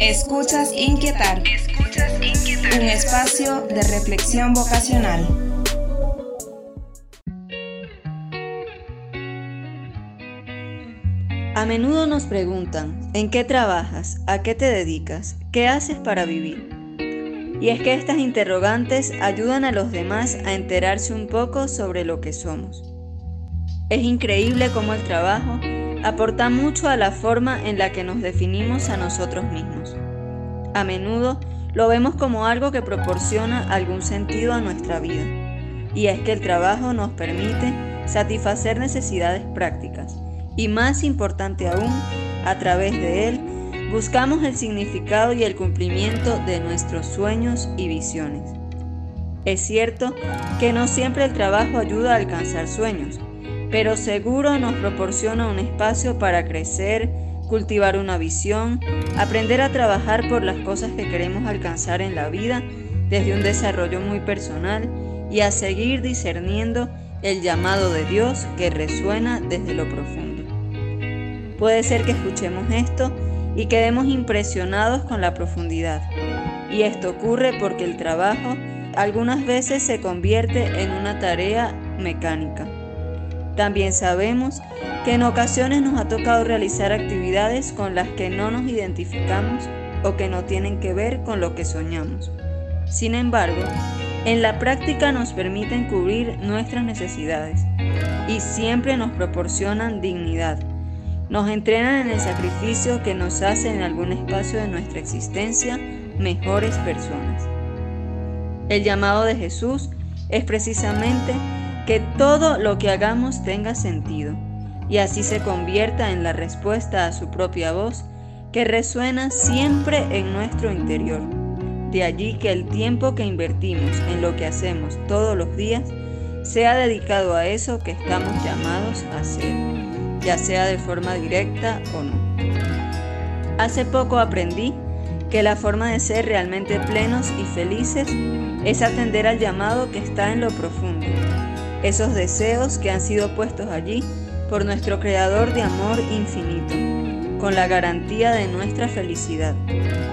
Escuchas Inquietar. Escuchas Inquietar. Un espacio de reflexión vocacional. A menudo nos preguntan, ¿en qué trabajas? ¿A qué te dedicas? ¿Qué haces para vivir? Y es que estas interrogantes ayudan a los demás a enterarse un poco sobre lo que somos. Es increíble cómo el trabajo aporta mucho a la forma en la que nos definimos a nosotros mismos. A menudo lo vemos como algo que proporciona algún sentido a nuestra vida, y es que el trabajo nos permite satisfacer necesidades prácticas, y más importante aún, a través de él, buscamos el significado y el cumplimiento de nuestros sueños y visiones. Es cierto que no siempre el trabajo ayuda a alcanzar sueños, pero seguro nos proporciona un espacio para crecer, cultivar una visión, aprender a trabajar por las cosas que queremos alcanzar en la vida desde un desarrollo muy personal y a seguir discerniendo el llamado de Dios que resuena desde lo profundo. Puede ser que escuchemos esto y quedemos impresionados con la profundidad. Y esto ocurre porque el trabajo algunas veces se convierte en una tarea mecánica también sabemos que en ocasiones nos ha tocado realizar actividades con las que no nos identificamos o que no tienen que ver con lo que soñamos. Sin embargo, en la práctica nos permiten cubrir nuestras necesidades y siempre nos proporcionan dignidad. Nos entrenan en el sacrificio que nos hace en algún espacio de nuestra existencia mejores personas. El llamado de Jesús es precisamente que todo lo que hagamos tenga sentido y así se convierta en la respuesta a su propia voz que resuena siempre en nuestro interior. De allí que el tiempo que invertimos en lo que hacemos todos los días sea dedicado a eso que estamos llamados a hacer, ya sea de forma directa o no. Hace poco aprendí que la forma de ser realmente plenos y felices es atender al llamado que está en lo profundo esos deseos que han sido puestos allí por nuestro Creador de amor infinito, con la garantía de nuestra felicidad,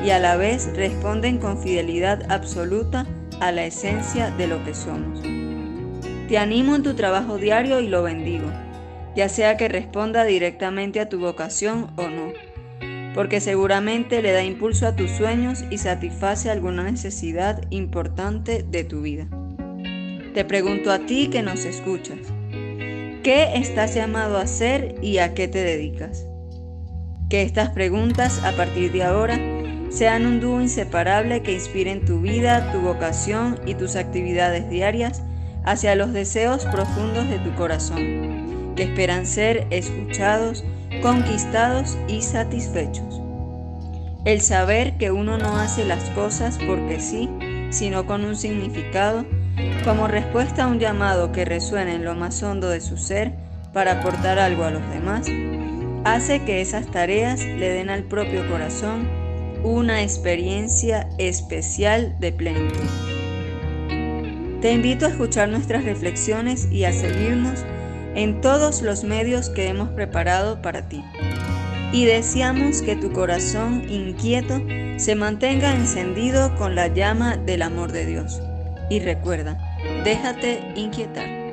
y a la vez responden con fidelidad absoluta a la esencia de lo que somos. Te animo en tu trabajo diario y lo bendigo, ya sea que responda directamente a tu vocación o no, porque seguramente le da impulso a tus sueños y satisface alguna necesidad importante de tu vida. Te pregunto a ti que nos escuchas, ¿qué estás llamado a hacer y a qué te dedicas? Que estas preguntas a partir de ahora sean un dúo inseparable que inspiren tu vida, tu vocación y tus actividades diarias hacia los deseos profundos de tu corazón, que esperan ser escuchados, conquistados y satisfechos. El saber que uno no hace las cosas porque sí, sino con un significado, como respuesta a un llamado que resuena en lo más hondo de su ser para aportar algo a los demás, hace que esas tareas le den al propio corazón una experiencia especial de plenitud. Te invito a escuchar nuestras reflexiones y a seguirnos en todos los medios que hemos preparado para ti. Y deseamos que tu corazón inquieto se mantenga encendido con la llama del amor de Dios. Y recuerda, déjate inquietar.